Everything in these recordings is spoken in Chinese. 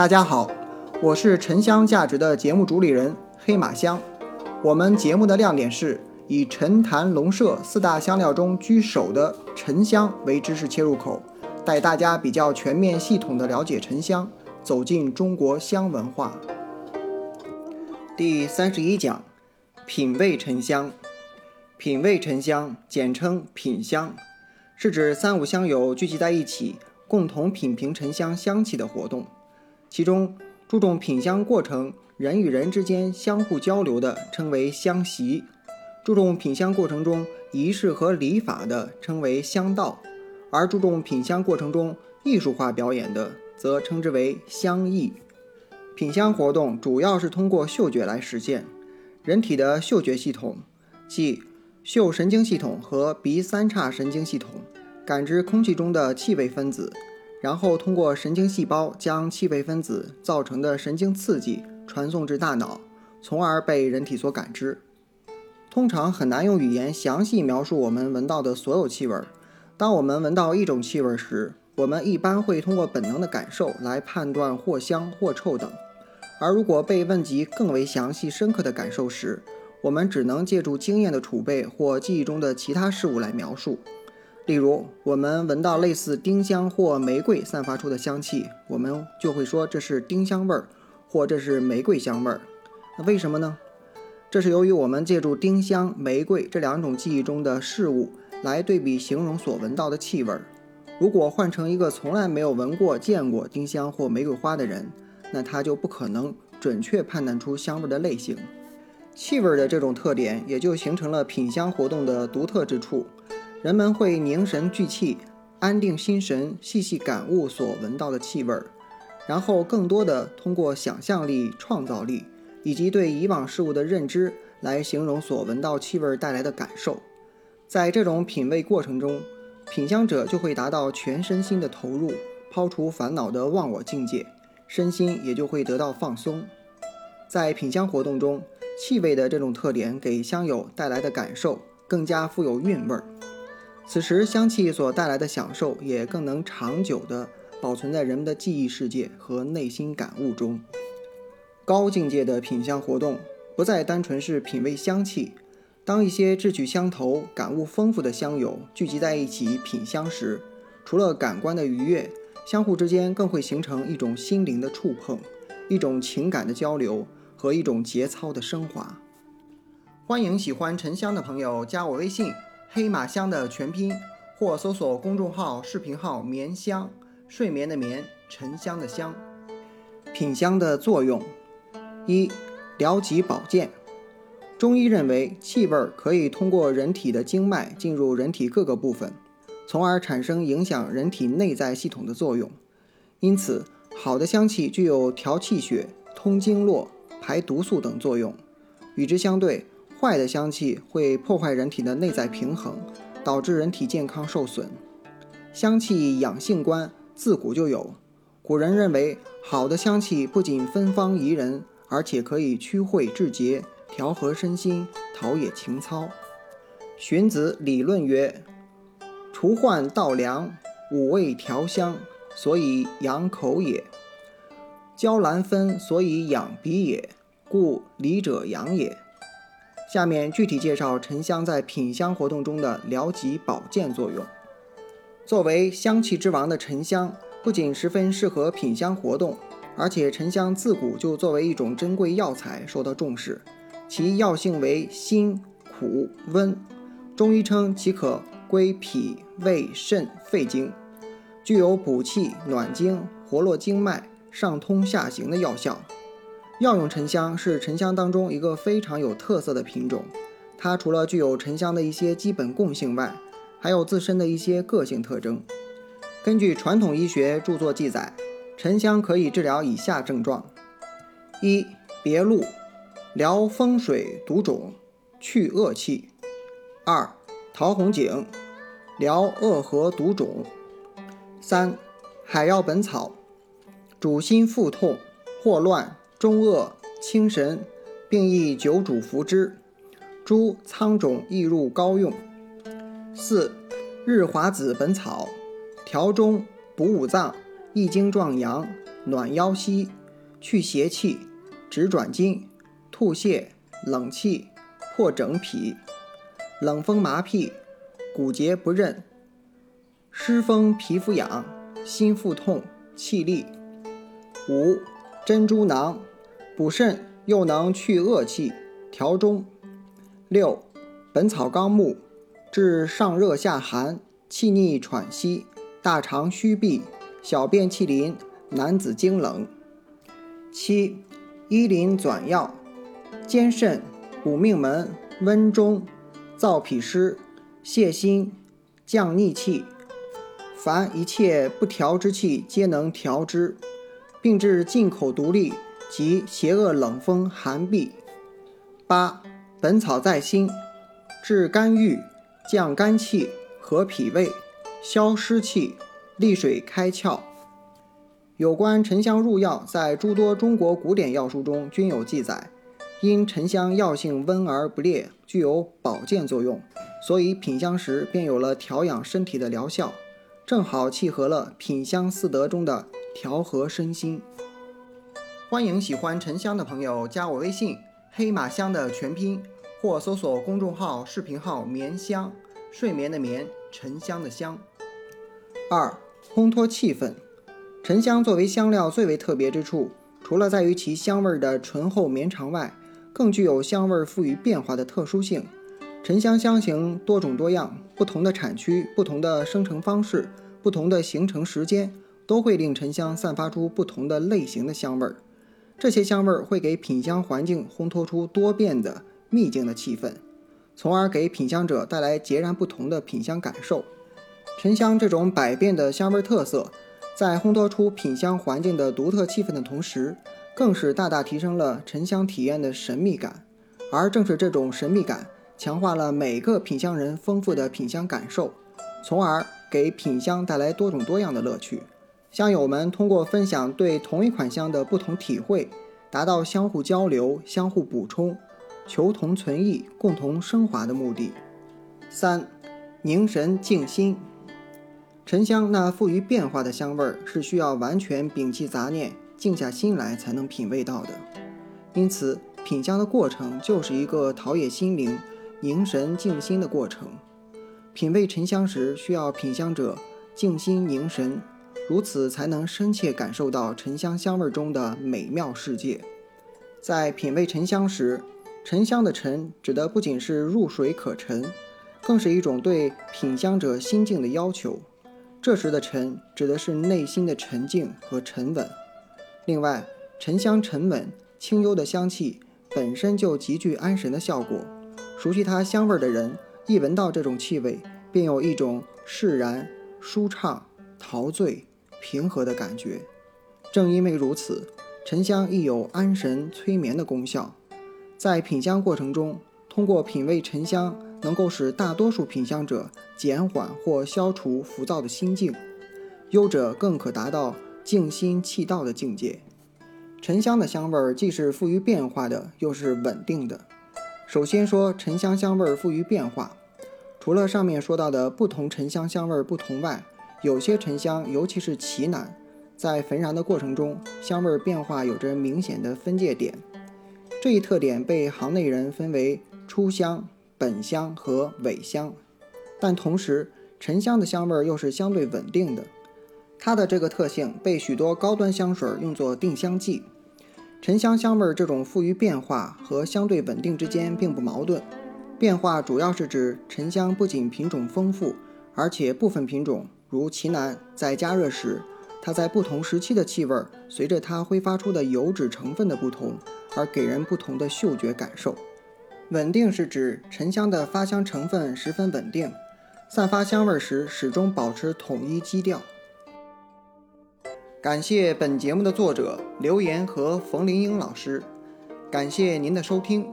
大家好，我是沉香价值的节目主理人黑马香。我们节目的亮点是以陈坛龙麝四大香料中居首的沉香为知识切入口，带大家比较全面系统的了解沉香，走进中国香文化。第三十一讲，品味沉香。品味沉香，简称品香，是指三五香友聚集在一起，共同品评沉香香气的活动。其中注重品香过程，人与人之间相互交流的称为香席；注重品香过程中仪式和礼法的称为香道；而注重品香过程中艺术化表演的，则称之为香艺。品香活动主要是通过嗅觉来实现。人体的嗅觉系统，即嗅神经系统和鼻三叉神经系统，感知空气中的气味分子。然后通过神经细胞将气味分子造成的神经刺激传送至大脑，从而被人体所感知。通常很难用语言详细描述我们闻到的所有气味。当我们闻到一种气味时，我们一般会通过本能的感受来判断或香或臭等。而如果被问及更为详细深刻的感受时，我们只能借助经验的储备或记忆中的其他事物来描述。例如，我们闻到类似丁香或玫瑰散发出的香气，我们就会说这是丁香味儿，或这是玫瑰香味儿。那为什么呢？这是由于我们借助丁香、玫瑰这两种记忆中的事物来对比形容所闻到的气味。如果换成一个从来没有闻过、见过丁香或玫瑰花的人，那他就不可能准确判断出香味的类型。气味的这种特点也就形成了品香活动的独特之处。人们会凝神聚气，安定心神，细细感悟所闻到的气味儿，然后更多的通过想象力、创造力以及对以往事物的认知来形容所闻到气味带来的感受。在这种品味过程中，品香者就会达到全身心的投入，抛除烦恼的忘我境界，身心也就会得到放松。在品香活动中，气味的这种特点给香友带来的感受更加富有韵味儿。此时，香气所带来的享受也更能长久地保存在人们的记忆世界和内心感悟中。高境界的品香活动不再单纯是品味香气。当一些志趣相投、感悟丰富的香友聚集在一起品香时，除了感官的愉悦，相互之间更会形成一种心灵的触碰，一种情感的交流和一种节操的升华。欢迎喜欢沉香的朋友加我微信。黑马香的全拼，或搜索公众号、视频号“眠香”，睡眠的眠，沉香的香。品香的作用：一、疗疾保健。中医认为，气味可以通过人体的经脉进入人体各个部分，从而产生影响人体内在系统的作用。因此，好的香气具有调气血、通经络、排毒素等作用。与之相对，坏的香气会破坏人体的内在平衡，导致人体健康受损。香气养性观自古就有，古人认为好的香气不仅芬芳宜人，而且可以驱秽治节、调和身心、陶冶情操。荀子理论曰：“除患道凉，五味调香，所以养口也；娇兰芬，所以养鼻也。故礼者养也。”下面具体介绍沉香在品香活动中的疗疾保健作用。作为香气之王的沉香，不仅十分适合品香活动，而且沉香自古就作为一种珍贵药材受到重视。其药性为辛、苦、温，中医称其可归脾、胃、肾、肺经，具有补气、暖经、活络经脉、上通下行的药效。药用沉香是沉香当中一个非常有特色的品种，它除了具有沉香的一些基本共性外，还有自身的一些个性特征。根据传统医学著作记载，沉香可以治疗以下症状：一、别露，疗风水毒肿，去恶气；二、桃红景，疗恶合毒肿；三、海药本草，主心腹痛、霍乱。中恶清神，并宜久煮服之。诸苍肿亦入膏用。四日华子本草，调中补五脏，益精壮阳，暖腰膝，去邪气，止转筋，吐泻，冷气，破整脾，冷风麻痹，骨节不韧，湿风皮肤痒，心腹痛，气力。五、珍珠囊，补肾又能去恶气，调中。六、本草纲目，治上热下寒，气逆喘息，大肠虚闭，小便气淋，男子经冷。七、医林转药，兼肾，补命门，温中，燥脾湿，泻心，降逆气。凡一切不调之气，皆能调之，并治进口独立及邪恶冷风寒痹。八、本草在心，治肝郁，降肝气，和脾胃，消湿气，利水开窍。有关沉香入药，在诸多中国古典药书中均有记载。因沉香药性温而不烈，具有保健作用，所以品香时便有了调养身体的疗效。正好契合了品香四德中的调和身心。欢迎喜欢沉香的朋友加我微信“黑马香”的全拼，或搜索公众号、视频号“眠香”，睡眠的眠，沉香的香。二、烘托气氛。沉香作为香料最为特别之处，除了在于其香味的醇厚绵长外，更具有香味赋予变化的特殊性。沉香香型多种多样，不同的产区、不同的生成方式、不同的形成时间，都会令沉香散发出不同的类型的香味儿。这些香味儿会给品香环境烘托出多变的秘境的气氛，从而给品香者带来截然不同的品香感受。沉香这种百变的香味特色，在烘托出品香环境的独特气氛的同时，更是大大提升了沉香体验的神秘感。而正是这种神秘感。强化了每个品香人丰富的品香感受，从而给品香带来多种多样的乐趣。香友们通过分享对同一款香的不同体会，达到相互交流、相互补充、求同存异、共同升华的目的。三、凝神静心。沉香那富于变化的香味儿，是需要完全摒弃杂念、静下心来才能品味到的。因此，品香的过程就是一个陶冶心灵。凝神静心的过程，品味沉香时，需要品香者静心凝神，如此才能深切感受到沉香香味中的美妙世界。在品味沉香时，沉香的沉指的不仅是入水可沉，更是一种对品香者心境的要求。这时的沉指的是内心的沉静和沉稳。另外，沉香沉稳清幽的香气本身就极具安神的效果。熟悉它香味的人，一闻到这种气味，便有一种释然、舒畅、陶醉、平和的感觉。正因为如此，沉香亦有安神催眠的功效。在品香过程中，通过品味沉香，能够使大多数品香者减缓或消除浮躁的心境，优者更可达到静心气道的境界。沉香的香味儿既是富于变化的，又是稳定的。首先说沉香香味儿富于变化，除了上面说到的不同沉香香味儿不同外，有些沉香，尤其是奇楠，在焚燃的过程中，香味变化有着明显的分界点。这一特点被行内人分为初香、本香和尾香。但同时，沉香的香味又是相对稳定的，它的这个特性被许多高端香水用作定香剂。沉香香味这种富于变化和相对稳定之间并不矛盾。变化主要是指沉香不仅品种丰富，而且部分品种如奇楠，在加热时，它在不同时期的气味随着它挥发出的油脂成分的不同，而给人不同的嗅觉感受。稳定是指沉香的发香成分十分稳定，散发香味时始终保持统一基调。感谢本节目的作者刘岩和冯林英老师，感谢您的收听。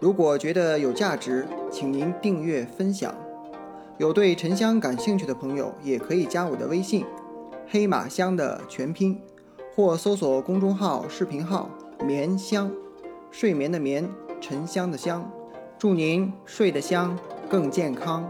如果觉得有价值，请您订阅分享。有对沉香感兴趣的朋友，也可以加我的微信“黑马香”的全拼，或搜索公众号、视频号“眠香”，睡眠的眠，沉香的香。祝您睡得香，更健康。